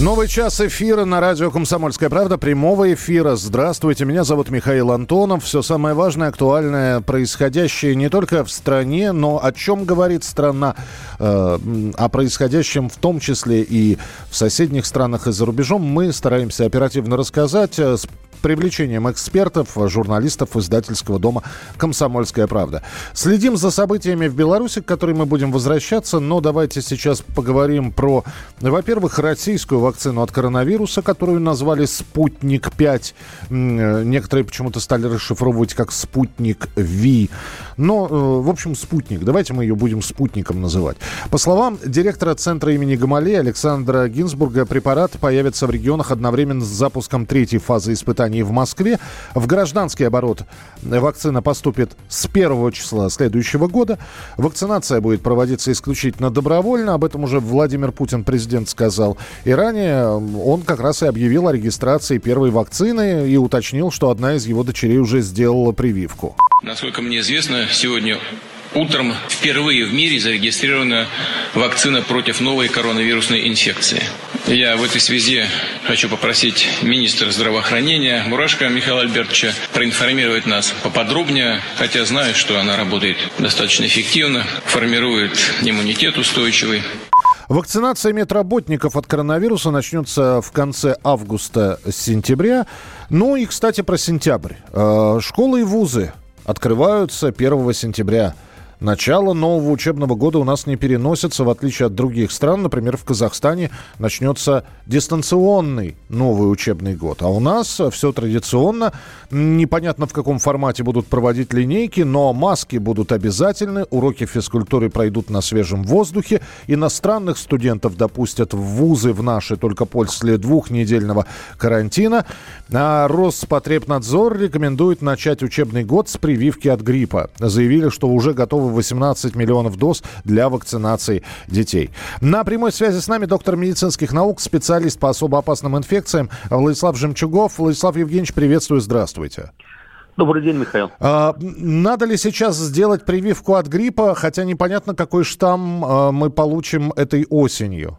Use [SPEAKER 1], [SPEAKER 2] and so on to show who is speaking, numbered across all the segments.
[SPEAKER 1] Новый час эфира на радио «Комсомольская правда», прямого эфира. Здравствуйте, меня зовут Михаил Антонов. Все самое важное, актуальное, происходящее не только в стране, но о чем говорит страна, э, о происходящем в том числе и в соседних странах и за рубежом, мы стараемся оперативно рассказать э, с привлечением экспертов, журналистов издательского дома «Комсомольская правда». Следим за событиями в Беларуси, к которым мы будем возвращаться, но давайте сейчас поговорим про, во-первых, российскую вакцину от коронавируса, которую назвали «Спутник-5». Некоторые почему-то стали расшифровывать как «Спутник Ви». Но, э, в общем, «Спутник». Давайте мы ее будем «Спутником» называть. По словам директора Центра имени Гамалея Александра Гинзбурга, препарат появится в регионах одновременно с запуском третьей фазы испытаний в Москве. В гражданский оборот вакцина поступит с первого числа следующего года. Вакцинация будет проводиться исключительно добровольно. Об этом уже Владимир Путин, президент, сказал. И ранее он как раз и объявил о регистрации первой вакцины и уточнил, что одна из его дочерей уже сделала прививку.
[SPEAKER 2] Насколько мне известно, сегодня утром впервые в мире зарегистрирована вакцина против новой коронавирусной инфекции. Я в этой связи хочу попросить министра здравоохранения Мурашко Михаила Альбертовича проинформировать нас поподробнее, хотя знаю, что она работает достаточно эффективно, формирует иммунитет устойчивый.
[SPEAKER 1] Вакцинация медработников от коронавируса начнется в конце августа-сентября. Ну и, кстати, про сентябрь. Э, школы и вузы открываются 1 сентября. Начало нового учебного года у нас не переносится, в отличие от других стран. Например, в Казахстане начнется дистанционный новый учебный год. А у нас все традиционно. Непонятно, в каком формате будут проводить линейки, но маски будут обязательны, уроки физкультуры пройдут на свежем воздухе. Иностранных студентов допустят в вузы в наши только после двухнедельного карантина. А Роспотребнадзор рекомендует начать учебный год с прививки от гриппа. Заявили, что уже готовы 18 миллионов доз для вакцинации детей. На прямой связи с нами доктор медицинских наук, специалист по особо опасным инфекциям Владислав Жемчугов. Владислав Евгеньевич, приветствую, здравствуйте.
[SPEAKER 3] Добрый день, Михаил.
[SPEAKER 1] А, надо ли сейчас сделать прививку от гриппа, хотя непонятно, какой штамм а, мы получим этой осенью?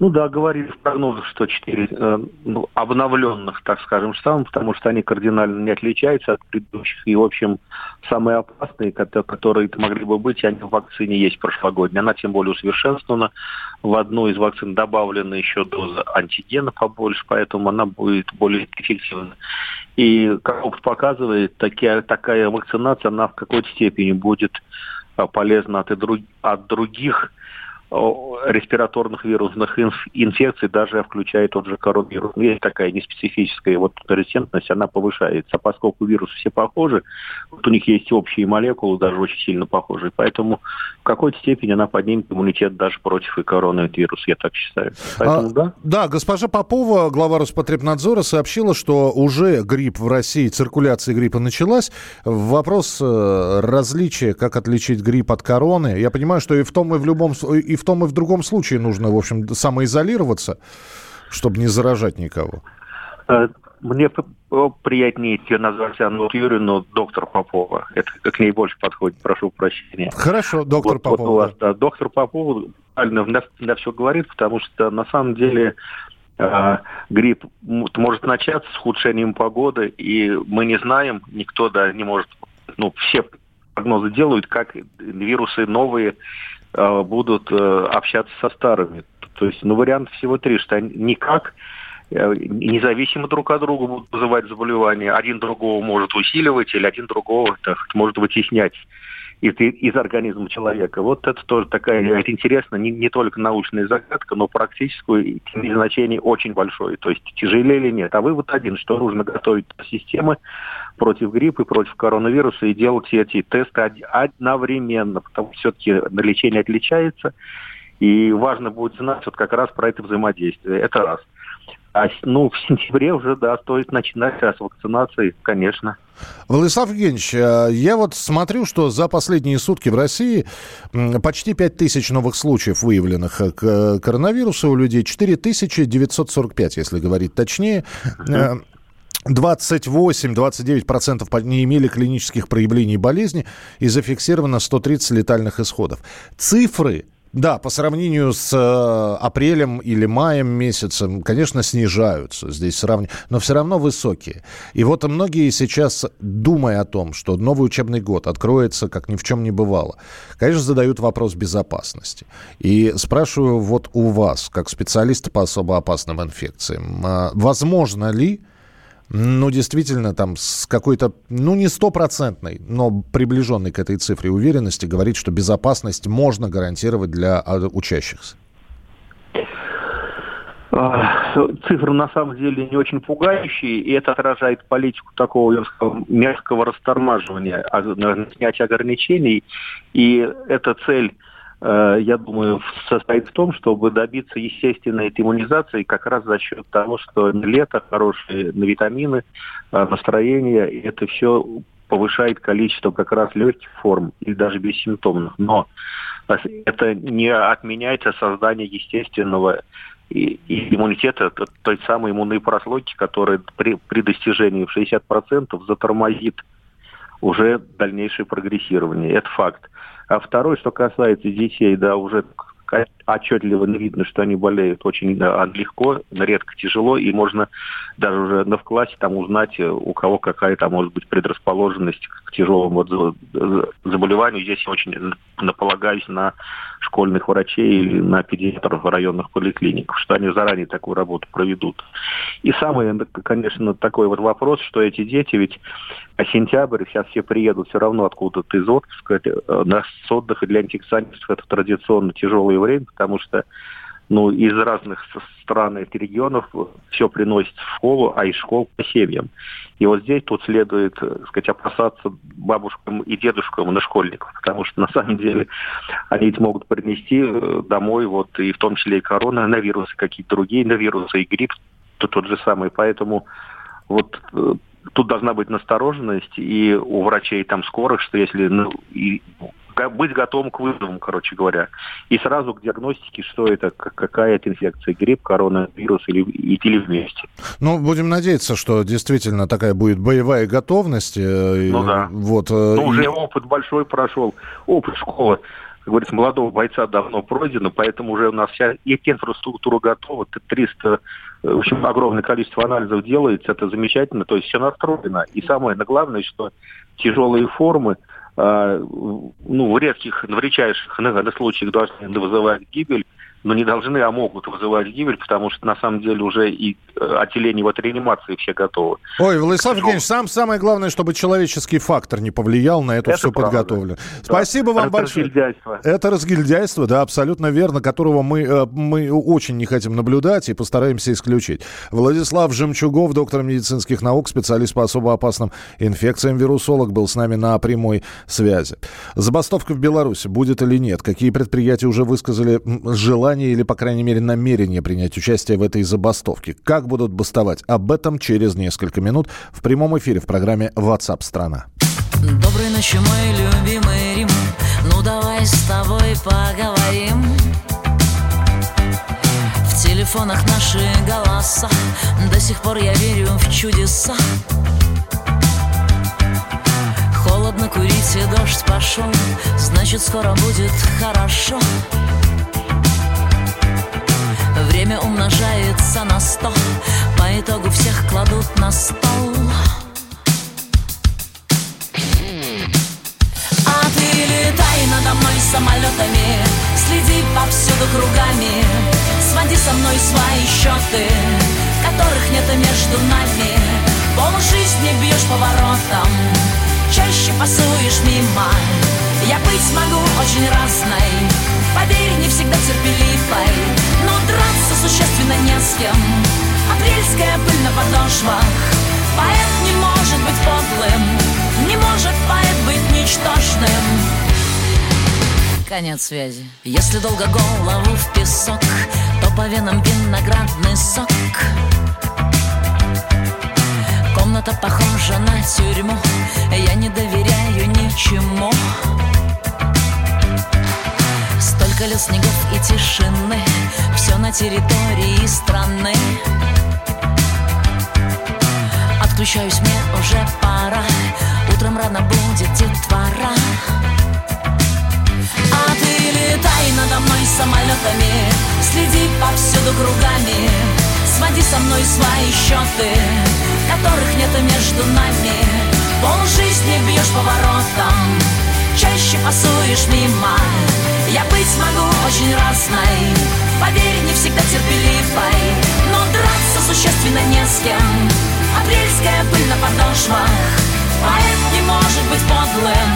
[SPEAKER 3] Ну да, говорили в прогнозах, что четыре э, ну, обновленных, так скажем, штамма, потому что они кардинально не отличаются от предыдущих. И, в общем, самые опасные, которые могли бы быть, они в вакцине есть прошлогодней. Она тем более усовершенствована. В одну из вакцин добавлена еще доза антигена побольше, поэтому она будет более эффективна. И, как опыт показывает, такая, такая вакцинация, она в какой-то степени будет э, полезна от, от других респираторных вирусных инфекций, даже включая тот же коронавирус. Есть такая неспецифическая вот резистентность, она повышается. поскольку вирусы все похожи, вот у них есть общие молекулы, даже очень сильно похожие. Поэтому в какой-то степени она поднимет иммунитет даже против и коронавируса, я так считаю. Поэтому,
[SPEAKER 1] а, да? да, госпожа Попова, глава Роспотребнадзора, сообщила, что уже грипп в России, циркуляция гриппа началась. Вопрос э, различия, как отличить грипп от короны. Я понимаю, что и в том, и в любом, и в в том и в другом случае нужно, в общем, самоизолироваться, чтобы не заражать никого.
[SPEAKER 3] Э, мне приятнее ее назвать Анну Юрьевну доктор Попова. Это к ней больше подходит, прошу прощения.
[SPEAKER 1] Хорошо, доктор
[SPEAKER 3] вот,
[SPEAKER 1] Попова. Вот
[SPEAKER 3] у вас, да, доктор Попова правильно на все говорит, потому что на самом деле э, грипп может начаться с ухудшением погоды, и мы не знаем, никто да не может, ну, все прогнозы делают, как вирусы новые будут э, общаться со старыми. То есть, ну, вариант всего три, что они никак э, независимо друг от друга будут вызывать заболевания. Один другого может усиливать, или один другого так, может вытеснять из, из организма человека. Вот это тоже такая, это интересно, не, не только научная загадка, но практическую значение очень большое. То есть тяжелее или нет. А вывод один, что нужно готовить системы против гриппа и против коронавируса и делать эти тесты одновременно, потому что все-таки лечение отличается. И важно будет знать вот как раз про это взаимодействие. Это раз. А ну, в сентябре уже, да, стоит начинать с вакцинации, конечно.
[SPEAKER 1] Владислав Евгеньевич, э, я вот смотрю, что за последние сутки в России почти 5 тысяч новых случаев выявленных э, к коронавирусу у людей, 4 945, если говорить точнее. 28-29% не имели клинических проявлений болезни и зафиксировано 130 летальных исходов. Цифры да, по сравнению с э, апрелем или маем месяцем, конечно, снижаются здесь сравнение, но все равно высокие. И вот многие сейчас, думая о том, что новый учебный год откроется, как ни в чем не бывало, конечно, задают вопрос безопасности. И спрашиваю вот у вас, как специалиста по особо опасным инфекциям, э, возможно ли ну, действительно, там с какой-то, ну, не стопроцентной, но приближенной к этой цифре уверенности говорить, что безопасность можно гарантировать для а, учащихся?
[SPEAKER 3] А, цифры на самом деле не очень пугающие, и это отражает политику такого мягкого растормаживания, а, снятия ограничений. И эта цель я думаю, состоит в том, чтобы добиться естественной иммунизации как раз за счет того, что лето, хорошие на витамины, э, настроение, и это все повышает количество как раз легких форм или даже бессимптомных. Но это не отменяет создание естественного и иммунитета, той самой иммунной прослойки, которая при, при достижении в 60% затормозит уже дальнейшее прогрессирование. Это факт. А второй, что касается детей, да, уже отчетливо видно, что они болеют очень да, легко, редко тяжело, и можно даже уже на в классе там узнать, э, у кого какая там может быть предрасположенность к тяжелому заболеванию. Здесь я очень наполагаюсь на школьных врачей или на педиатров районных поликлиник, что они заранее такую работу проведут. И самый, конечно, такой вот вопрос, что эти дети, ведь сентябрь, сейчас все приедут все равно откуда-то из отпуска, э, на с отдыха для антиксантистов это традиционно тяжелое время, потому что ну, из разных стран и регионов все приносится в школу, а из школ по семьям. И вот здесь тут следует, так сказать, опасаться бабушкам и дедушкам на школьников, потому что на самом деле они ведь могут принести э, домой, вот, и в том числе и коронавирусы, какие-то другие на вирусы, и грипп то тот же самый. Поэтому вот э, тут должна быть настороженность и у врачей там скорых, что если ну, и быть готовым к вызовам, короче говоря. И сразу к диагностике, что это, какая это инфекция, грипп, коронавирус или, или вместе.
[SPEAKER 1] Ну, будем надеяться, что действительно такая будет боевая готовность.
[SPEAKER 3] Э, ну да. Вот, э, ну, уже опыт большой прошел, опыт школы как говорится, молодого бойца давно пройдено, поэтому уже у нас вся и инфраструктура готова, 300, в общем, огромное количество анализов делается, это замечательно, то есть все настроено. И самое главное, что тяжелые формы, ну, в редких, в редчайших случаях должны вызывать гибель, но не должны, а могут вызывать гибель, потому что на самом деле уже и э, отделение вот реанимации все готовы.
[SPEAKER 1] Ой, Владислав Евгеньевич, сам самое главное, чтобы человеческий фактор не повлиял на эту это всю правда. подготовлю. Да. Спасибо вам это большое. Разгильдяйство. Это разгильдяйство, да, абсолютно верно, которого мы, э, мы очень не хотим наблюдать и постараемся исключить. Владислав Жемчугов, доктор медицинских наук, специалист по особо опасным инфекциям, вирусолог, был с нами на прямой связи. Забастовка в Беларуси будет или нет? Какие предприятия уже высказали желание желание или, по крайней мере, намерение принять участие в этой забастовке. Как будут бастовать? Об этом через несколько минут в прямом эфире в программе WhatsApp страна.
[SPEAKER 4] Доброй ночи, мой любимый Рим. Ну давай с тобой поговорим. В телефонах наши голоса До сих пор я верю в чудеса Холодно курить и дождь пошел Значит скоро будет хорошо Время умножается на сто. По итогу всех кладут на стол. А ты летай надо мной самолетами Следи повсюду кругами Своди со мной свои счеты Которых нет между нами. Пол жизни бьешь поворотом Чаще пасуешь мимо. Я быть могу очень разной Поверь, не всегда терпеливой Но драться существенно не с кем Апрельская пыль на подошвах Поэт не может быть подлым Не может поэт быть ничтожным Конец связи. Если долго голову в песок, то по венам виноградный сок. Комната похожа на тюрьму, я не доверяю ничему. Лет снегов и тишины, все на территории страны. Отключаюсь, мне уже пора, утром рано будет детвора. А ты летай надо мной самолетами Следи повсюду кругами. Своди со мной свои счеты Которых нет между нами. Пол жизни бьешь поворотом Чаще пасуешь мимо Я быть могу очень разной. Поверь, не всегда терпеливой. Но драться существенно не с кем. Апрельская пыль на подошвах. Поэт не может быть подлым.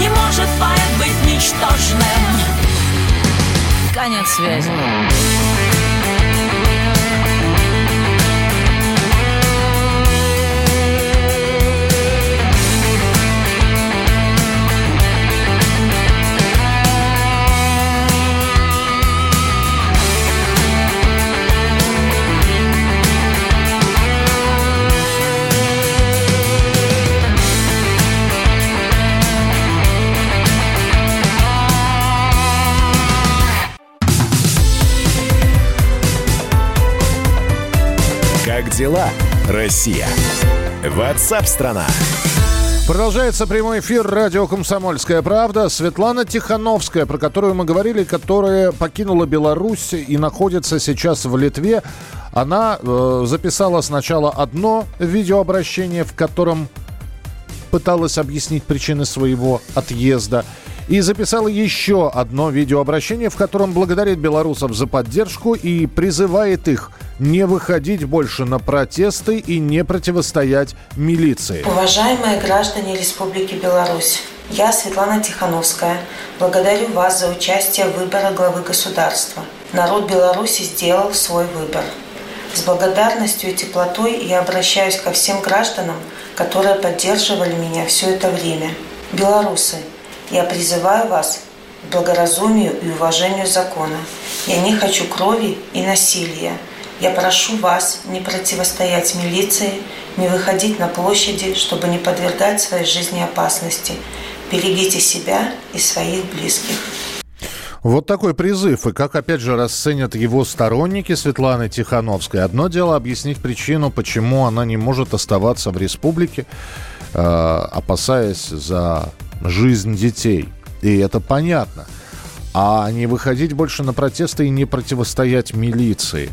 [SPEAKER 4] Не может поэт быть ничтожным. Конец связи
[SPEAKER 5] дела, Россия? Ватсап-страна!
[SPEAKER 1] Продолжается прямой эфир радио «Комсомольская правда». Светлана Тихановская, про которую мы говорили, которая покинула Беларусь и находится сейчас в Литве. Она э, записала сначала одно видеообращение, в котором пыталась объяснить причины своего отъезда – и записала еще одно видеообращение, в котором благодарит белорусов за поддержку и призывает их не выходить больше на протесты и не противостоять милиции.
[SPEAKER 6] Уважаемые граждане Республики Беларусь, я, Светлана Тихановская, благодарю вас за участие в выборе главы государства. Народ Беларуси сделал свой выбор. С благодарностью и теплотой я обращаюсь ко всем гражданам, которые поддерживали меня все это время. Белорусы, я призываю вас к благоразумию и уважению закона. Я не хочу крови и насилия. Я прошу вас не противостоять милиции, не выходить на площади, чтобы не подвергать своей жизни опасности. Берегите себя и своих близких.
[SPEAKER 1] Вот такой призыв. И как, опять же, расценят его сторонники Светланы Тихановской. Одно дело объяснить причину, почему она не может оставаться в республике, э, опасаясь за жизнь детей. И это понятно. А не выходить больше на протесты и не противостоять милиции.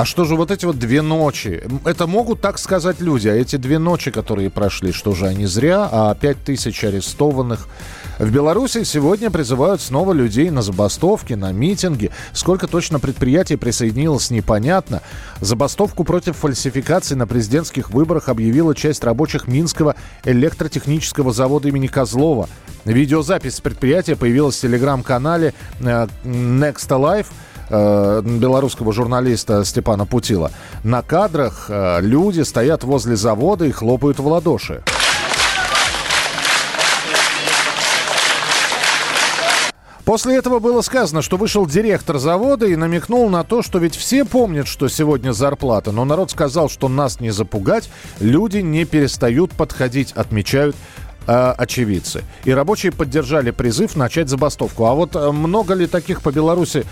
[SPEAKER 1] А что же вот эти вот две ночи? Это могут так сказать люди, а эти две ночи, которые прошли, что же они зря, а пять тысяч арестованных. В Беларуси сегодня призывают снова людей на забастовки, на митинги. Сколько точно предприятий присоединилось, непонятно. Забастовку против фальсификаций на президентских выборах объявила часть рабочих Минского электротехнического завода имени Козлова. Видеозапись предприятия появилась в телеграм-канале э, Next Alive – э, белорусского журналиста Степана Путила. На кадрах э, люди стоят возле завода и хлопают в ладоши. После этого было сказано, что вышел директор завода и намекнул на то, что ведь все помнят, что сегодня зарплата, но народ сказал, что нас не запугать, люди не перестают подходить, отмечают э, очевидцы. И рабочие поддержали призыв начать забастовку. А вот э, много ли таких по Беларуси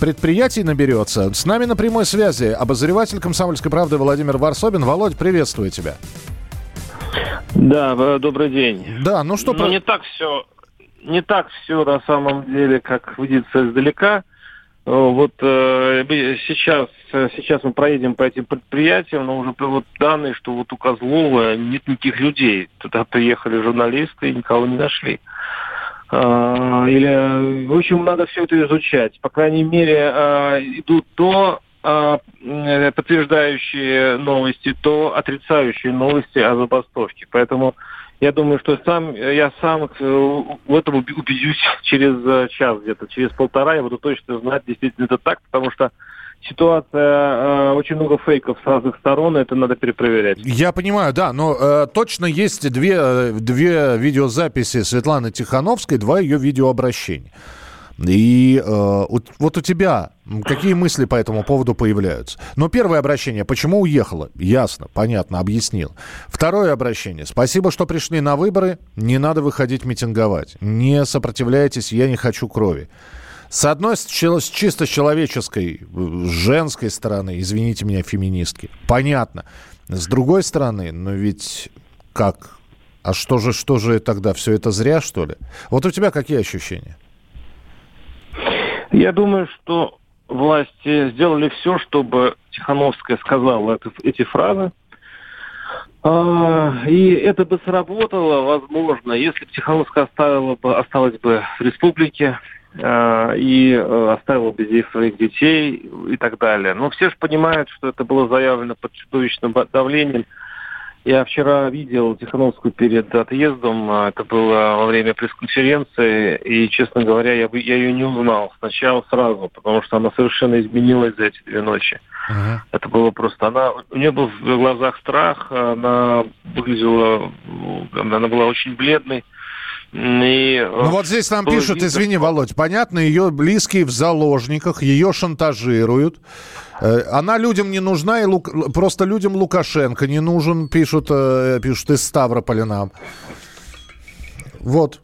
[SPEAKER 1] предприятий наберется. С нами на прямой связи обозреватель «Комсомольской правды» Владимир Варсобин. Володь, приветствую тебя.
[SPEAKER 7] Да, добрый день.
[SPEAKER 1] Да, ну что...
[SPEAKER 7] Ну, про... не так все, не так все на самом деле, как видится издалека. Э, вот э, сейчас, сейчас мы проедем по этим предприятиям, но уже вот данные, что вот у Козлова нет никаких людей. Туда приехали журналисты и никого не нашли. А, или, в общем, надо все это изучать. По крайней мере, а, идут то а, подтверждающие новости, то отрицающие новости о забастовке. Поэтому я думаю, что сам я сам в этом убедюсь через час где-то, через полтора я буду точно знать, действительно это так, потому что ситуация, э, очень много фейков с разных сторон, это надо перепроверять.
[SPEAKER 1] Я понимаю, да, но э, точно есть две, две видеозаписи Светланы Тихановской, два ее видеообращения. И э, вот у тебя какие мысли по этому поводу появляются? Ну, первое обращение, почему уехала? Ясно, понятно, объяснил. Второе обращение, спасибо, что пришли на выборы, не надо выходить митинговать. Не сопротивляйтесь, я не хочу крови. С одной, с чисто человеческой, с женской стороны, извините меня, феминистки, понятно. С другой стороны, ну ведь как? А что же, что же тогда? Все это зря, что ли? Вот у тебя какие ощущения?
[SPEAKER 7] Я думаю, что власти сделали все, чтобы Тихановская сказала это, эти фразы. А, и это бы сработало, возможно, если бы Тихановская оставила бы, осталась бы в республике и э, оставила бы здесь своих детей и так далее. Но все же понимают, что это было заявлено под чудовищным давлением я вчера видел Тихановскую перед отъездом. А, это было во время пресс-конференции. И, честно говоря, я, я ее не узнал сначала сразу, потому что она совершенно изменилась за эти две ночи. Uh-huh. Это было просто... Она, у нее был в глазах страх, она выглядела... Она была очень бледной.
[SPEAKER 1] И, э, ну вот здесь нам пишут, видно, извини, Володь, понятно, ее близкие в заложниках, ее шантажируют. Э, она людям не нужна, и Лук... просто людям Лукашенко не нужен, пишут, э, пишут из Ставрополя нам. Вот.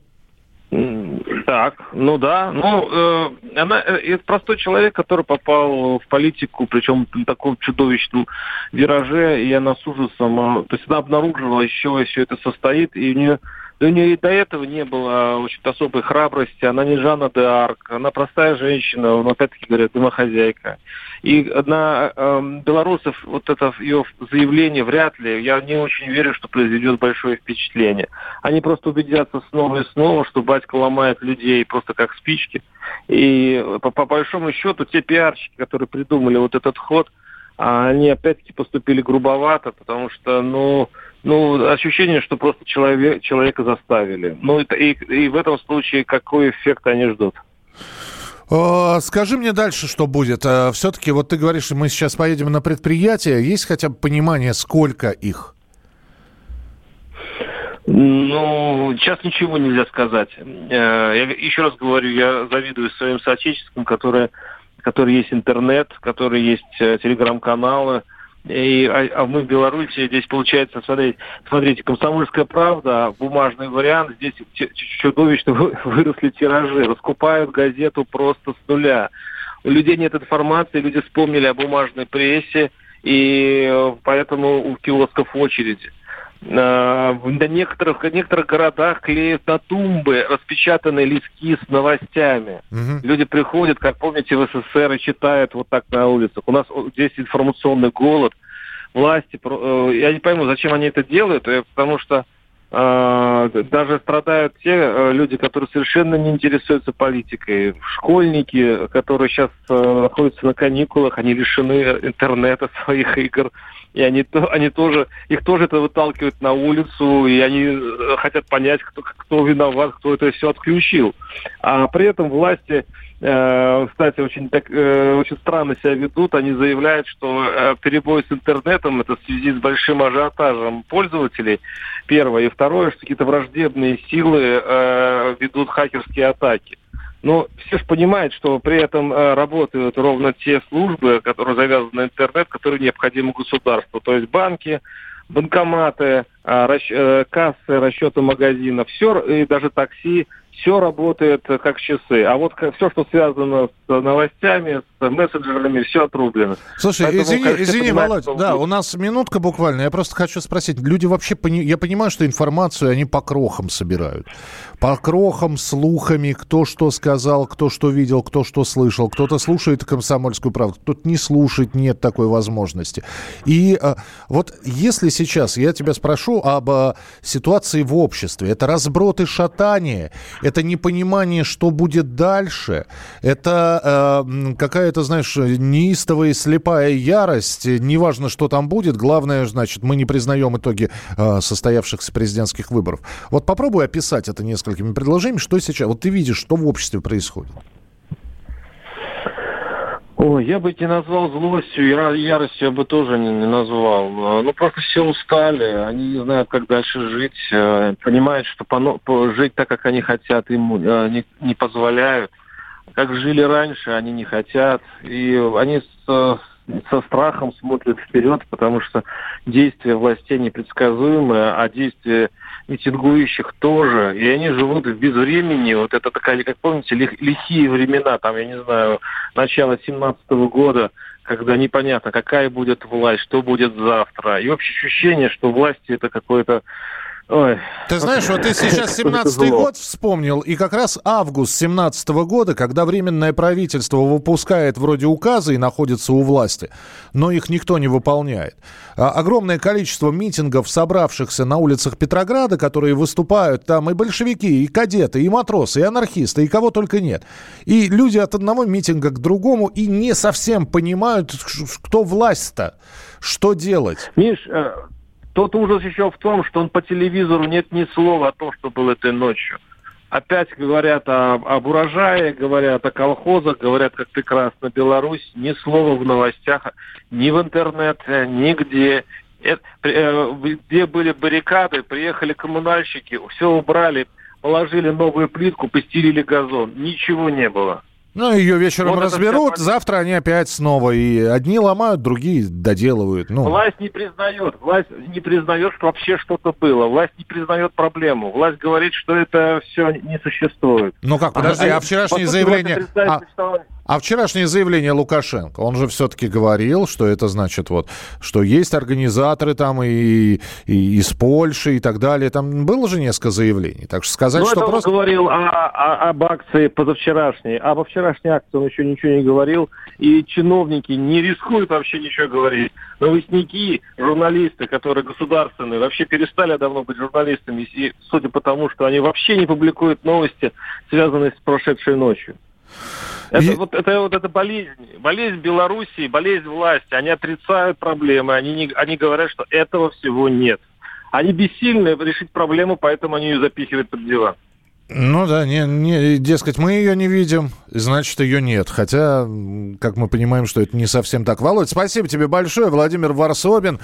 [SPEAKER 7] Так, ну да, ну э, она это простой человек, который попал в политику, причем на таком чудовищном вираже, и она с ужасом, то есть она обнаружила еще все это состоит, и у нее да у нее и до этого не было очень особой храбрости. Она не Жанна де Арк, она простая женщина, но опять-таки говорят, домохозяйка. И на э, белорусов вот это ее заявление вряд ли, я не очень верю, что произведет большое впечатление. Они просто убедятся снова и снова, что батька ломает людей просто как спички. И по, по большому счету те пиарщики, которые придумали вот этот ход, они опять-таки поступили грубовато, потому что, ну, ну, ощущение, что просто человек, человека заставили. Ну, и, и, и в этом случае какой эффект они ждут?
[SPEAKER 1] Скажи мне дальше, что будет. А, Все-таки, вот ты говоришь, мы сейчас поедем на предприятие. Есть хотя бы понимание, сколько их?
[SPEAKER 7] Ну, сейчас ничего нельзя сказать. Э, я еще раз говорю, я завидую своим соотечественникам, которые, которые есть интернет, которые есть э, телеграм-каналы, и, а, а мы в Беларуси, здесь получается, смотрите, смотрите, комсомольская правда, бумажный вариант, здесь чудовищно выросли тиражи, раскупают газету просто с нуля. У людей нет информации, люди вспомнили о бумажной прессе, и э, поэтому у киосков очереди. Э, в некоторых, в некоторых городах клеят на тумбы распечатанные листки с новостями. Угу. Люди приходят, как помните, в СССР и читают вот так на улицах. У нас здесь информационный голод. Власти, э, я не пойму, зачем они это делают, э, потому что даже страдают те люди, которые совершенно не интересуются политикой. Школьники, которые сейчас находятся на каникулах, они лишены интернета своих игр и они, они тоже, их тоже это выталкивают на улицу, и они э, хотят понять, кто, кто виноват, кто это все отключил. А при этом власти, э, кстати, очень, так, э, очень странно себя ведут. Они заявляют, что э, перебой с интернетом это в связи с большим ажиотажем пользователей, первое. И второе, что какие-то враждебные силы э, ведут хакерские атаки. Но все же понимают, что при этом э, работают ровно те службы, которые завязаны на интернет, которые необходимы государству. То есть банки, банкоматы, э, э, кассы, расчеты магазинов, все, и даже такси, все работает как часы. А вот все, что связано с новостями, с мессенджерами, все отрублено.
[SPEAKER 1] Слушай, Поэтому, извини, извини, Володь, да, у нас минутка буквально. Я просто хочу спросить. Люди вообще, пони... я понимаю, что информацию они по крохам собирают. По крохам, слухами, кто что сказал, кто что видел, кто что слышал. Кто-то слушает комсомольскую правду, кто-то не слушает, нет такой возможности. И а, вот если сейчас я тебя спрошу об а, ситуации в обществе, это разброд и шатание, это непонимание, что будет дальше, это э, какая-то, знаешь, неистовая и слепая ярость. Неважно, что там будет, главное, значит, мы не признаем итоги э, состоявшихся президентских выборов. Вот попробуй описать это несколькими предложениями, что сейчас, вот ты видишь, что в обществе происходит.
[SPEAKER 7] Ой, я бы не назвал злостью, я, яростью я бы тоже не, не назвал. Ну, просто все устали, они не знают, как дальше жить, э, понимают, что по, по, жить так, как они хотят, им э, не, не позволяют. Как жили раньше, они не хотят. И они с, со страхом смотрят вперед, потому что действия властей непредсказуемые, а действия митингующих тоже, и они живут в безвремени. Вот это такая, как помните, лихие времена, там, я не знаю, начало 17 -го года, когда непонятно, какая будет власть, что будет завтра. И общее ощущение, что власти это какое-то
[SPEAKER 1] Ой. Ты знаешь, вот ты сейчас 17-й год вспомнил, и как раз август 17 -го года, когда Временное правительство выпускает вроде указы и находится у власти, но их никто не выполняет. А огромное количество митингов, собравшихся на улицах Петрограда, которые выступают там и большевики, и кадеты, и матросы, и анархисты, и кого только нет. И люди от одного митинга к другому и не совсем понимают, кто власть-то, что делать.
[SPEAKER 7] Миш, э, тот ужас еще в том, что он по телевизору нет ни слова о том, что было этой ночью. Опять говорят о, об урожае, говорят о колхозах, говорят, как прекрасна Беларусь. Ни слова в новостях, ни в интернете, нигде. Это, э, где были баррикады, приехали коммунальщики, все убрали, положили новую плитку, постелили газон. Ничего не было.
[SPEAKER 1] Ну, ее вечером вот разберут, вся... завтра они опять снова. И одни ломают, другие доделывают. Ну.
[SPEAKER 7] Власть не признает. Власть не признает, что вообще что-то было. Власть не признает проблему. Власть говорит, что это все не существует.
[SPEAKER 1] Ну как, подожди, а, а вчерашнее заявление... А, а вчерашнее заявление Лукашенко, он же все-таки говорил, что это значит вот, что есть организаторы там и, и из Польши и так далее. Там было же несколько заявлений. Так что сказать, ну, что
[SPEAKER 7] это
[SPEAKER 1] просто...
[SPEAKER 7] он говорил о, о, об акции позавчерашней. А во вчерашней акции он еще ничего не говорил. И чиновники не рискуют вообще ничего говорить. Новостники, журналисты, которые государственные, вообще перестали давно быть журналистами. И судя по тому, что они вообще не публикуют новости, связанные с прошедшей ночью. Это, и... вот, это вот эта болезнь, болезнь Белоруссии, болезнь власти. Они отрицают проблемы, они, не, они говорят, что этого всего нет. Они бессильны решить проблему, поэтому они ее запихивают под диван.
[SPEAKER 1] Ну да, не, не, дескать, мы ее не видим, значит, ее нет. Хотя, как мы понимаем, что это не совсем так. Володь, спасибо тебе большое. Владимир Варсобин,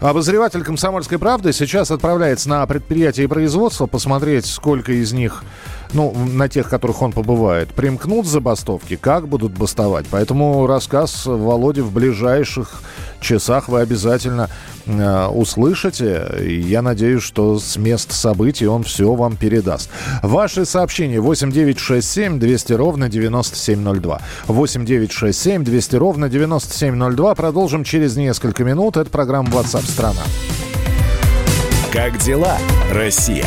[SPEAKER 1] обозреватель «Комсомольской правды», сейчас отправляется на предприятие и производство посмотреть, сколько из них ну, на тех, которых он побывает, примкнут забастовки, как будут бастовать. Поэтому рассказ Володи в ближайших часах вы обязательно э, услышите. Я надеюсь, что с мест событий он все вам передаст. Ваши сообщения 8967 200 ровно 9702. 8967 200 ровно 9702. Продолжим через несколько минут. Это программа WhatsApp страна.
[SPEAKER 5] Как дела, Россия?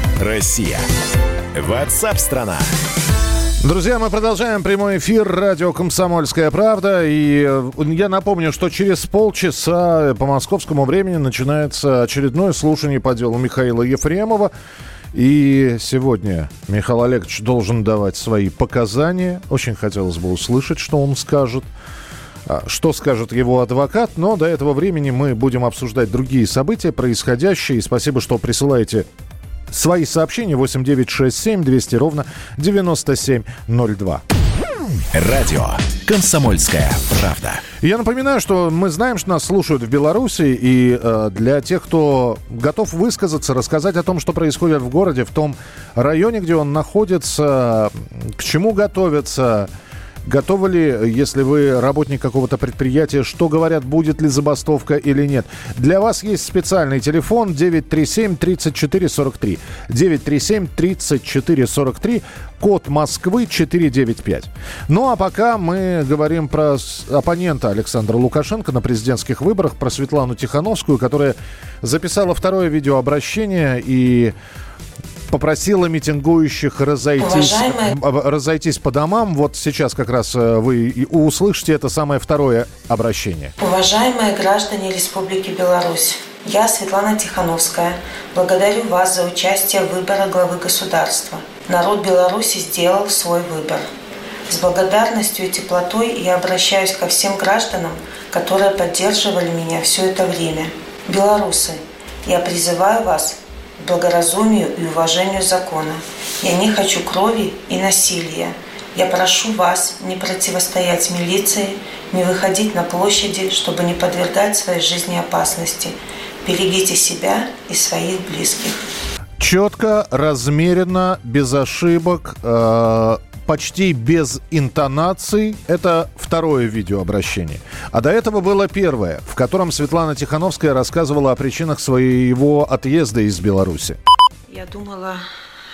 [SPEAKER 5] Россия? Ватсап-страна!
[SPEAKER 1] Друзья, мы продолжаем прямой эфир радио «Комсомольская правда». И э, я напомню, что через полчаса по московскому времени начинается очередное слушание по делу Михаила Ефремова. И сегодня Михаил Олегович должен давать свои показания. Очень хотелось бы услышать, что он скажет. А, что скажет его адвокат, но до этого времени мы будем обсуждать другие события, происходящие. И спасибо, что присылаете Свои сообщения 8967 200 ровно 9702.
[SPEAKER 5] Радио «Комсомольская правда».
[SPEAKER 1] Я напоминаю, что мы знаем, что нас слушают в Беларуси, и э, для тех, кто готов высказаться, рассказать о том, что происходит в городе, в том районе, где он находится, к чему готовится, Готовы ли, если вы работник какого-то предприятия, что говорят, будет ли забастовка или нет? Для вас есть специальный телефон 937 34 43. 937 34 43, код Москвы 495. Ну а пока мы говорим про оппонента Александра Лукашенко на президентских выборах, про Светлану Тихановскую, которая записала второе видеообращение и попросила митингующих разойтись,
[SPEAKER 6] Уважаемые...
[SPEAKER 1] разойтись по домам. Вот сейчас как раз э, вы услышите это самое второе обращение.
[SPEAKER 6] Уважаемые граждане Республики Беларусь, я, Светлана Тихановская, благодарю вас за участие в выборе главы государства. Народ Беларуси сделал свой выбор. С благодарностью и теплотой я обращаюсь ко всем гражданам, которые поддерживали меня все это время. Белорусы, я призываю вас благоразумию и уважению закона. Я не хочу крови и насилия. Я прошу вас не противостоять милиции, не выходить на площади, чтобы не подвергать своей жизни опасности. Берегите себя и своих близких.
[SPEAKER 1] Четко, размеренно, без ошибок, э, почти без интонаций. Это второе видеообращение. А до этого было первое, в котором Светлана Тихановская рассказывала о причинах своего отъезда из Беларуси.
[SPEAKER 6] Я думала,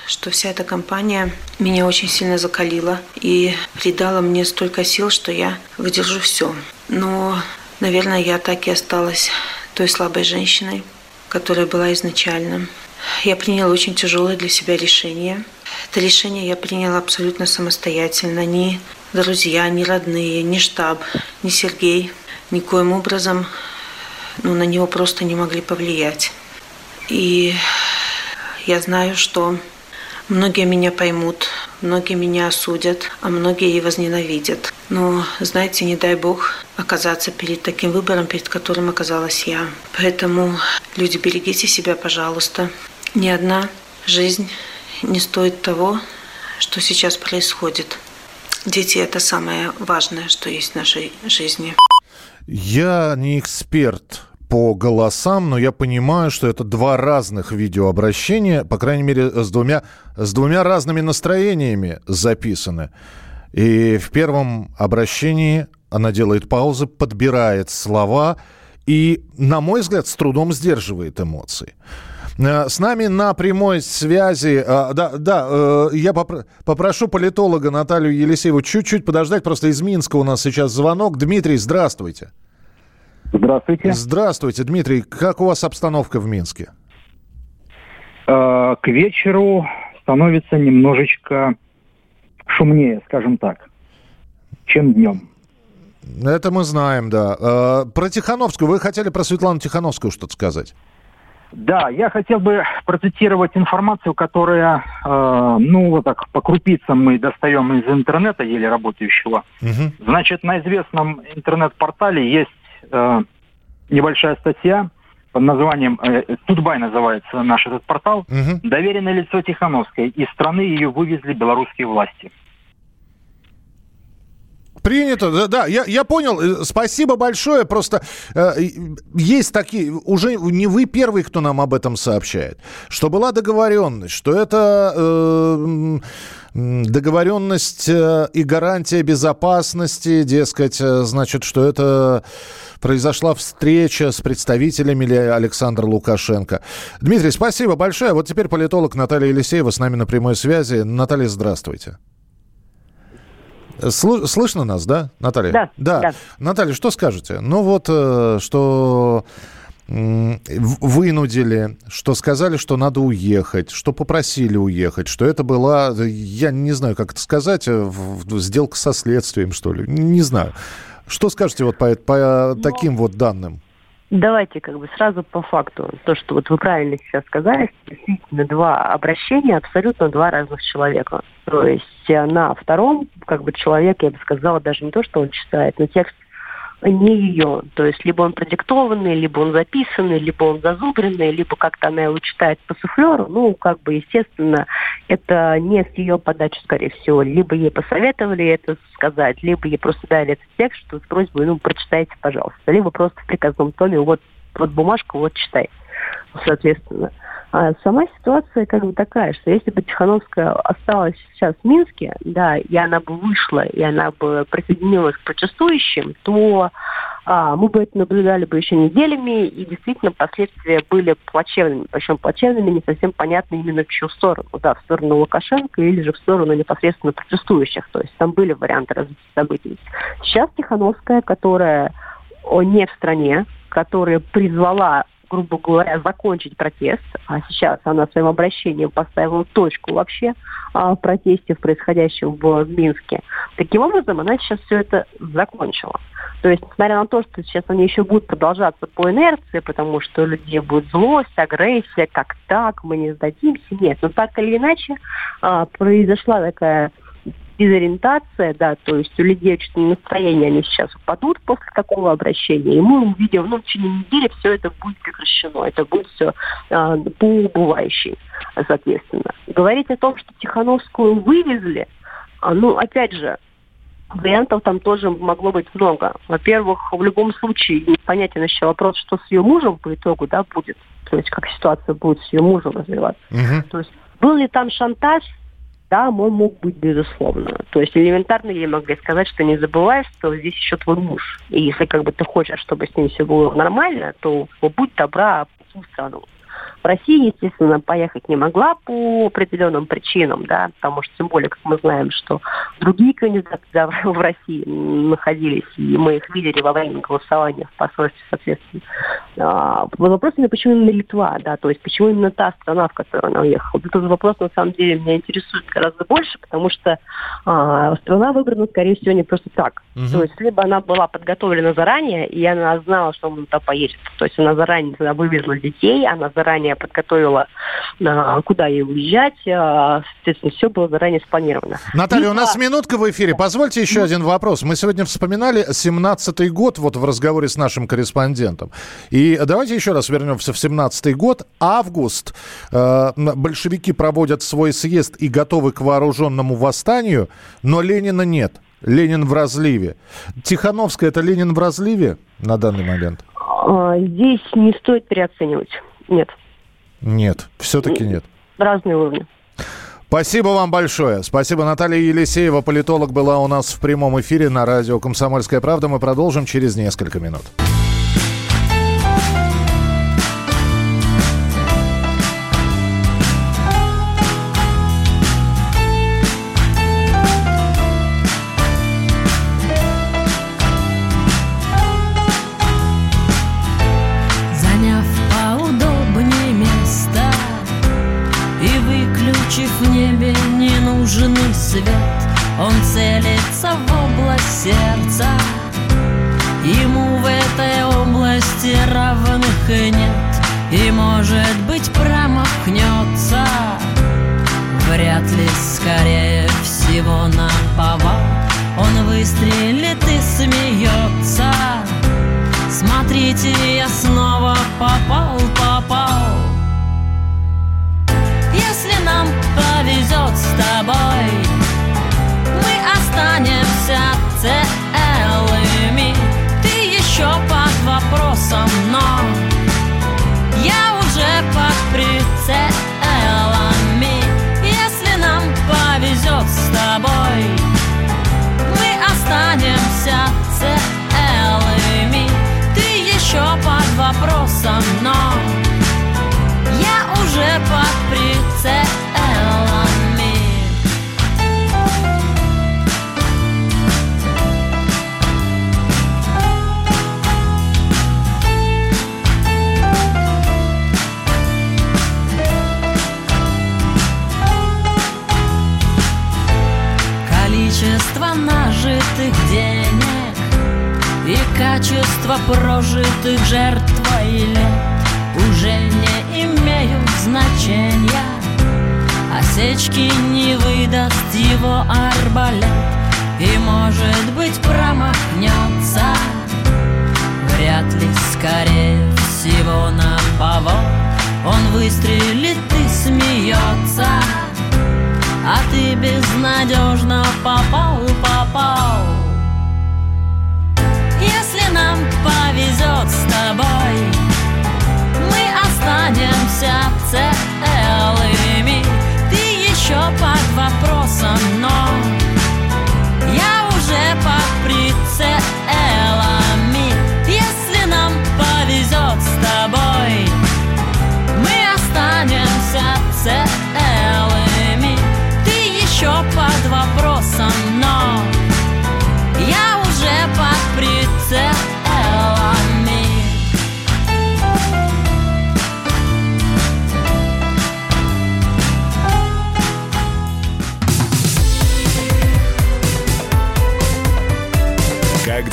[SPEAKER 6] что вся эта компания меня очень сильно закалила и придала мне столько сил, что я выдержу все. Но, наверное, я так и осталась той слабой женщиной, которая была изначально. Я приняла очень тяжелое для себя решение. Это решение я приняла абсолютно самостоятельно. Ни друзья, ни родные, ни штаб, ни Сергей никоим образом ну, на него просто не могли повлиять. И я знаю, что многие меня поймут, многие меня осудят, а многие и возненавидят. Но, знаете, не дай бог оказаться перед таким выбором, перед которым оказалась я. Поэтому, люди, берегите себя, пожалуйста. Ни одна жизнь не стоит того, что сейчас происходит. Дети – это самое важное, что есть в нашей жизни.
[SPEAKER 1] Я не эксперт по голосам, но я понимаю, что это два разных видеообращения, по крайней мере, с двумя, с двумя разными настроениями записаны. И в первом обращении она делает паузы, подбирает слова и, на мой взгляд, с трудом сдерживает эмоции. Э, с нами на прямой связи, э, да, да, э, я попрошу политолога Наталью Елисееву чуть-чуть подождать, просто из Минска у нас сейчас звонок. Дмитрий, здравствуйте.
[SPEAKER 8] Здравствуйте.
[SPEAKER 1] Здравствуйте, Дмитрий. Как у вас обстановка в Минске?
[SPEAKER 8] К вечеру становится немножечко шумнее, скажем так, чем днем.
[SPEAKER 1] Это мы знаем, да. Про Тихановскую. Вы хотели про Светлану Тихановскую что-то сказать?
[SPEAKER 8] Да, я хотел бы процитировать информацию, которая, э, ну, вот так по крупицам мы достаем из интернета, еле работающего. Угу. Значит, на известном интернет-портале есть э, небольшая статья под названием, э, Тутбай называется наш этот портал, угу. «Доверенное лицо Тихановской». Из страны ее вывезли белорусские власти.
[SPEAKER 1] Принято, да, да, я, я понял. Э, спасибо большое. Просто э, есть такие, уже не вы первый, кто нам об этом сообщает, что была договоренность, что это э, договоренность э, и гарантия безопасности, дескать, э, значит, что это произошла встреча с представителями Александра Лукашенко. Дмитрий, спасибо большое. Вот теперь политолог Наталья Елисеева с нами на прямой связи. Наталья, здравствуйте. Слышно нас, да, Наталья?
[SPEAKER 9] Да, да. да.
[SPEAKER 1] Наталья, что скажете? Ну вот, э, что вынудили, что сказали, что надо уехать, что попросили уехать, что это была, я не знаю, как это сказать, э, сделка со следствием, что ли, не знаю. Что скажете вот по, по ну, таким вот данным?
[SPEAKER 9] Давайте как бы сразу по факту. То, что вот вы правильно сейчас сказали, действительно два обращения, абсолютно два разных человека. То есть э, на втором, как бы человек, я бы сказала, даже не то, что он читает, но текст не ее. То есть либо он продиктованный, либо он записанный, либо он зазубренный, либо как-то она его читает по суфлеру. Ну, как бы, естественно, это не с ее подачи, скорее всего. Либо ей посоветовали это сказать, либо ей просто дали этот текст, что с просьбой, ну, прочитайте, пожалуйста. Либо просто в приказном томе, вот, вот бумажку, вот читай. Соответственно. А сама ситуация как бы такая, что если бы Тихановская осталась сейчас в Минске, да, и она бы вышла, и она бы присоединилась к протестующим, то а, мы бы это наблюдали бы еще неделями, и действительно последствия были плачевными. Причем плачевными не совсем понятно именно в чью сторону. Да, в сторону Лукашенко или же в сторону непосредственно протестующих. То есть там были варианты развития событий. Сейчас Тихановская, которая не в стране, которая призвала грубо говоря, закончить протест, а сейчас она своим обращением поставила точку вообще а, в протесте, в происходящем в Минске. Таким образом, она сейчас все это закончила. То есть, несмотря на то, что сейчас они еще будут продолжаться по инерции, потому что у людей будет злость, агрессия, как так, мы не сдадимся, нет. Но так или иначе а, произошла такая дезориентация, да, то есть у людей очень настроение, они сейчас упадут после такого обращения, и мы увидим, ну, в течение недели все это будет прекращено, это будет все а, по убывающей, соответственно. Говорить о том, что Тихановскую вывезли, а, ну, опять же, вариантов там тоже могло быть много. Во-первых, в любом случае непонятен еще вопрос, что с ее мужем по итогу, да, будет, то есть как ситуация будет с ее мужем развиваться. Угу. То есть был ли там шантаж, да, он мог быть безусловно. То есть элементарно ей могли сказать, что не забывай, что здесь еще твой муж. И если как бы ты хочешь, чтобы с ним все было нормально, то будь добра, в страну. В России, естественно, поехать не могла по определенным причинам, да, потому что тем более, как мы знаем, что другие кандидаты да, в России находились, и мы их видели во время голосования в посольстве, соответственно. А, вопрос именно, почему именно Литва, да, то есть почему именно та страна, в которую она уехала. Этот вопрос, на самом деле, меня интересует гораздо больше, потому что а, страна выбрана, скорее всего, не просто так. Угу. То есть либо она была подготовлена заранее, и она знала, что он туда поедет. То есть она заранее туда вывезла детей, она заранее подготовила, а, куда ей уезжать. А, соответственно, все было заранее спланировано.
[SPEAKER 4] Наталья, у нас минутка в эфире. Позвольте еще один вопрос. Мы сегодня вспоминали 17-й год вот в разговоре с нашим корреспондентом. И давайте еще раз вернемся в 17-й год. Август. Э, большевики проводят свой съезд и готовы к вооруженному восстанию, но Ленина нет. Ленин в разливе. Тихановская – это Ленин в разливе на данный момент?
[SPEAKER 9] А, здесь не стоит переоценивать. Нет.
[SPEAKER 4] Нет, все-таки нет.
[SPEAKER 9] Разные уровни.
[SPEAKER 4] Спасибо вам большое. Спасибо. Наталья Елисеева, политолог, была у нас в прямом эфире на радио «Комсомольская правда». Мы продолжим через несколько минут.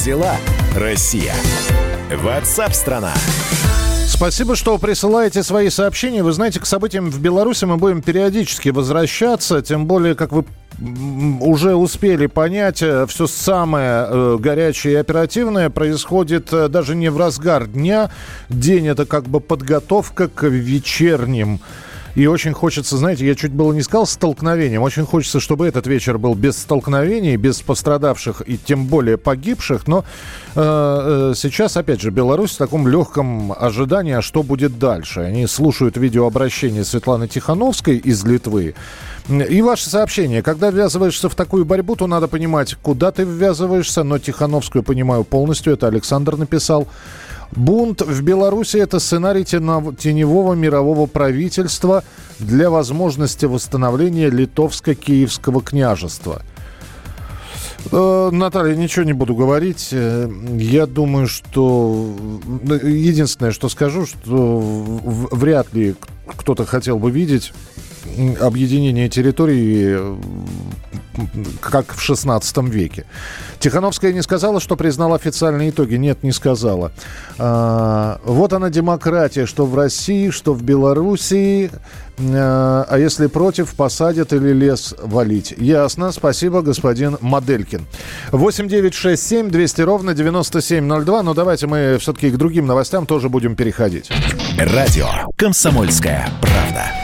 [SPEAKER 5] Дела, Россия? Ватсап-страна!
[SPEAKER 1] Спасибо, что присылаете свои сообщения. Вы знаете, к событиям в Беларуси мы будем периодически возвращаться, тем более, как вы уже успели понять, э, все самое э, горячее и оперативное происходит э, даже не в разгар дня. День это как бы подготовка к вечерним и очень хочется, знаете, я чуть было не сказал столкновением, очень хочется, чтобы этот вечер был без столкновений, без пострадавших и тем более погибших. Но э, э, сейчас, опять же, Беларусь в таком легком ожидании, а что будет дальше. Они слушают видеообращение Светланы Тихановской из Литвы. И ваше сообщение. Когда ввязываешься в такую борьбу, то надо понимать, куда ты ввязываешься. Но Тихановскую понимаю полностью. Это Александр написал. Бунт в Беларуси – это сценарий теневого мирового правительства для возможности восстановления литовско-киевского княжества. Э, Наталья, ничего не буду говорить. Э, я думаю, что единственное, что скажу, что вряд ли кто-то хотел бы видеть объединение территории как в 16 веке. Тихановская не сказала, что признала официальные итоги. Нет, не сказала. А, вот она демократия, что в России, что в Белоруссии. А, а если против, посадят или лес валить. Ясно. Спасибо, господин Моделькин. 8 9 6 7 200 ровно 9702. Но давайте мы все-таки к другим новостям тоже будем переходить.
[SPEAKER 5] Радио «Комсомольская правда».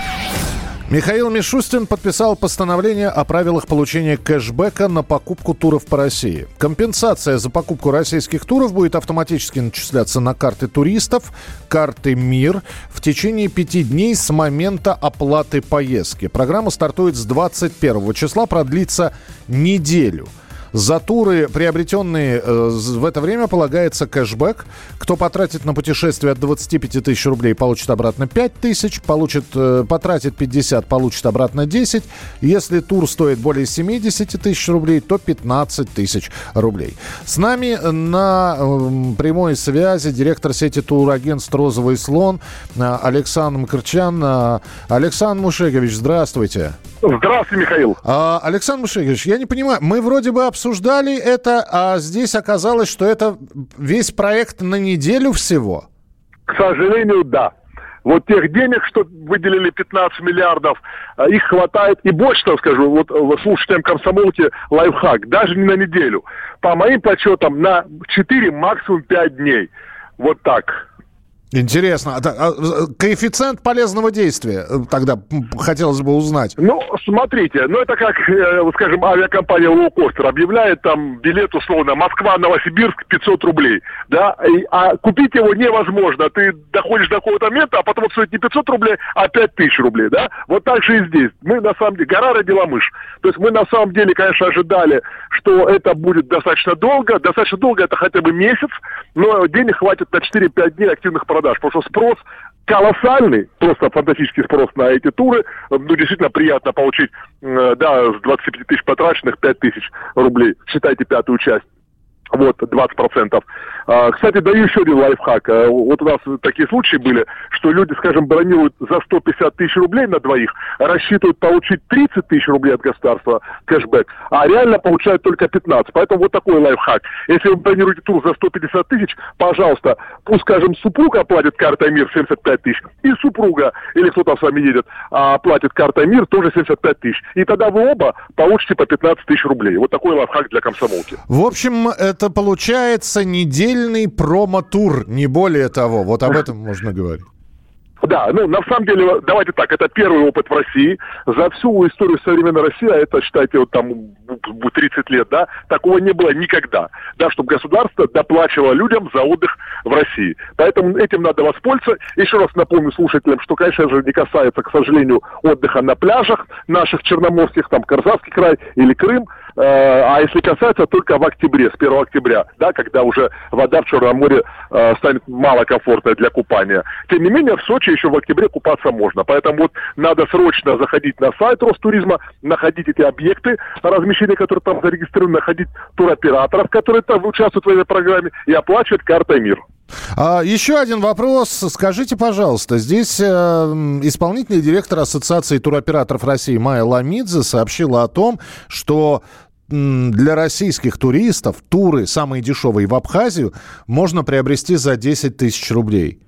[SPEAKER 1] Михаил Мишустин подписал постановление о правилах получения кэшбэка на покупку туров по России. Компенсация за покупку российских туров будет автоматически начисляться на карты туристов, карты МИР в течение пяти дней с момента оплаты поездки. Программа стартует с 21 числа, продлится неделю – за туры, приобретенные э, в это время, полагается кэшбэк. Кто потратит на путешествие от 25 тысяч рублей, получит обратно 5 тысяч. Получит, э, потратит 50, получит обратно 10. Если тур стоит более 70 тысяч рублей, то 15 тысяч рублей. С нами на э, прямой связи директор сети турагентств «Розовый слон» э, Александр Мкрчан. Э, Александр Мушегович, здравствуйте.
[SPEAKER 10] Здравствуйте, Михаил.
[SPEAKER 1] А, Александр Мушегович, я не понимаю, мы вроде бы обсуждали это, а здесь оказалось, что это весь проект на неделю всего?
[SPEAKER 10] К сожалению, да. Вот тех денег, что выделили 15 миллиардов, а, их хватает и больше, так скажу, вот слушателям комсомолки лайфхак, даже не на неделю. По моим подсчетам, на 4, максимум 5 дней. Вот так.
[SPEAKER 1] Интересно. А, а, коэффициент полезного действия э, тогда хотелось бы узнать.
[SPEAKER 10] Ну, смотрите, ну это как, э, скажем, авиакомпания Лоукостер объявляет там билет условно Москва-Новосибирск 500 рублей, да, и, а купить его невозможно. Ты доходишь до какого-то момента, а потом стоит не 500 рублей, а 5000 рублей, да. Вот так же и здесь. Мы на самом деле, гора родила мышь. То есть мы на самом деле, конечно, ожидали, что это будет достаточно долго. Достаточно долго это хотя бы месяц, но денег хватит на 4-5 дней активных продаж продаж, потому что спрос колоссальный, просто фантастический спрос на эти туры. Ну, действительно приятно получить, э, да, с 25 тысяч потраченных 5 тысяч рублей. Считайте пятую часть. Вот, 20%. А, кстати, даю еще один лайфхак. А, вот у нас такие случаи были, что люди, скажем, бронируют за 150 тысяч рублей на двоих, рассчитывают получить 30 тысяч рублей от государства кэшбэк, а реально получают только 15. Поэтому вот такой лайфхак. Если вы бронируете тур за 150 тысяч, пожалуйста, пусть, скажем, супруга оплатит картой МИР 75 тысяч, и супруга, или кто там с вами едет, оплатит картой МИР тоже 75 тысяч. И тогда вы оба получите по 15 тысяч рублей. Вот такой лайфхак для комсомолки.
[SPEAKER 1] В общем, это получается недельный промо-тур, не более того. Вот об этом можно говорить.
[SPEAKER 10] Да, ну, на самом деле, давайте так, это первый опыт в России. За всю историю современной России, а это, считайте, вот там 30 лет, да, такого не было никогда. Да, чтобы государство доплачивало людям за отдых в России. Поэтому этим надо воспользоваться. Еще раз напомню слушателям, что, конечно же, не касается, к сожалению, отдыха на пляжах наших черноморских, там, Карзавский край или Крым. Э, а если касается только в октябре, с 1 октября, да, когда уже вода в Черном море э, станет малокомфортной для купания. Тем не менее, в Сочи еще в октябре купаться можно. Поэтому вот надо срочно заходить на сайт Ростуризма, находить эти объекты размещения, которые там зарегистрированы, находить туроператоров, которые там участвуют в этой программе, и оплачивать картой МИР.
[SPEAKER 1] А, еще один вопрос. Скажите, пожалуйста, здесь э, исполнительный директор Ассоциации туроператоров России Майя Ламидзе сообщила о том, что для российских туристов туры самые дешевые в Абхазию можно приобрести за 10 тысяч рублей.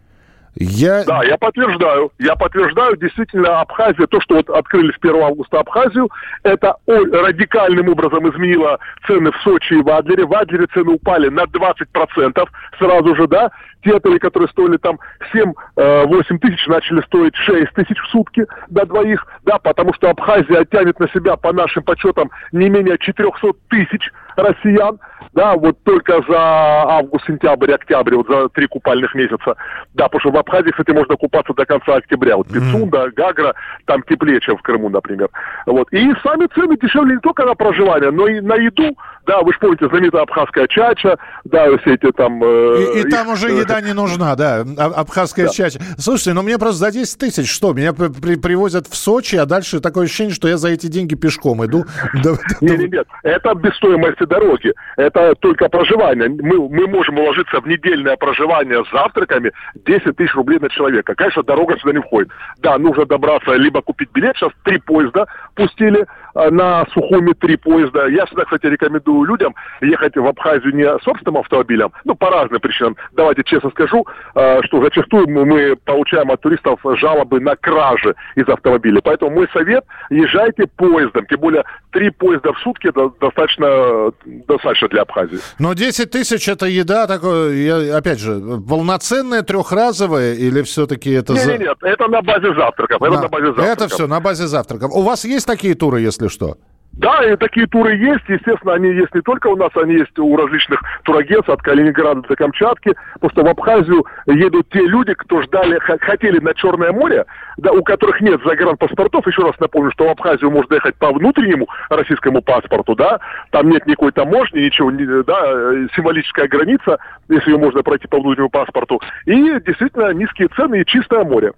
[SPEAKER 10] Я... Да, я подтверждаю. Я подтверждаю, действительно, Абхазия, то, что вот открыли с 1 августа Абхазию, это радикальным образом изменило цены в Сочи и в Адлере. В Адлере цены упали на 20% сразу же, да. Те отели, которые стоили там 7-8 э, тысяч, начали стоить 6 тысяч в сутки до двоих, да, потому что Абхазия тянет на себя, по нашим подсчетам, не менее 400 тысяч россиян, да, вот только за август, сентябрь, октябрь, вот за три купальных месяца, да, потому что в Абхазии, кстати, можно купаться до конца октября, вот Пицунда, Гагра, там теплее, чем в Крыму, например, вот, и сами цены дешевле не только на проживание, но и на еду, да, вы же помните, знаменитая абхазская чача, да, все эти там...
[SPEAKER 1] Э, и, и там уже еда не нужна, да, а, абхазская да. чача. Слушайте, ну мне просто за 10 тысяч что? Меня при, привозят в Сочи, а дальше такое ощущение, что я за эти деньги пешком иду.
[SPEAKER 10] Нет, нет, нет, это без стоимости дороги, это только проживание. Мы, мы можем уложиться в недельное проживание с завтраками 10 тысяч рублей на человека. Конечно, дорога сюда не входит. Да, нужно добраться, либо купить билет, сейчас три поезда пустили, на Сухуми три поезда. Я всегда, кстати, рекомендую людям ехать в Абхазию не собственным автомобилем, ну, по разным причинам. Давайте честно скажу, э, что зачастую мы получаем от туристов жалобы на кражи из автомобиля. Поэтому мой совет, езжайте поездом. Тем более, три поезда в сутки достаточно, достаточно для Абхазии.
[SPEAKER 1] Но 10 тысяч это еда, такое, опять же, полноценная, трехразовая или все-таки это...
[SPEAKER 10] Нет, нет, нет, это на базе завтраков. Это, на, на базе завтраков.
[SPEAKER 1] это все на базе завтраков. У вас есть такие туры, если если что.
[SPEAKER 10] Да, и такие туры есть. Естественно, они есть не только у нас, они есть у различных турагентств от Калининграда до Камчатки. Просто в Абхазию едут те люди, кто ждали, хотели на Черное море, да, у которых нет загранпаспортов. Еще раз напомню, что в Абхазию можно ехать по внутреннему российскому паспорту, да, там нет никакой таможни, ничего, да, символическая граница, если ее можно пройти по внутреннему паспорту. И действительно низкие цены и чистое море.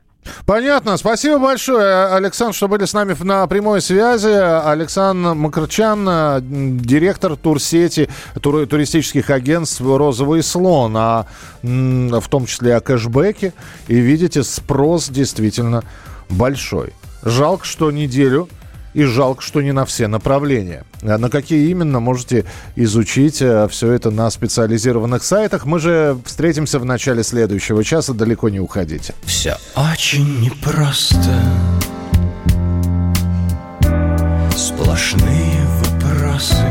[SPEAKER 1] Понятно. Спасибо большое, Александр, что были с нами на прямой связи. Александр Макарчан, директор турсети тур, туристических агентств «Розовый слон», а в том числе о кэшбэке. И видите, спрос действительно большой. Жалко, что неделю и жалко, что не на все направления. А на какие именно, можете изучить э, все это на специализированных сайтах. Мы же встретимся в начале следующего часа, далеко не уходите.
[SPEAKER 11] Все очень непросто. Сплошные вопросы.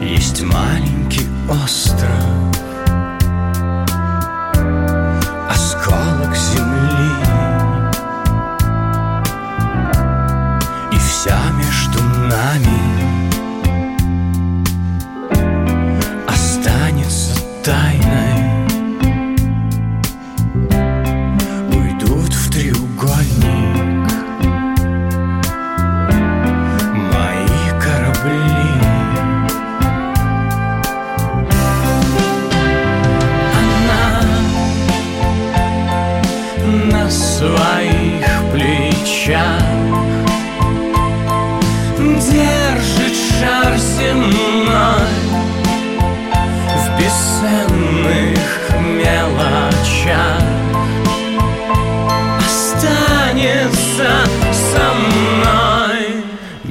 [SPEAKER 11] Есть маленький остров, die.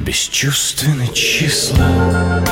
[SPEAKER 11] Бесчувственные числа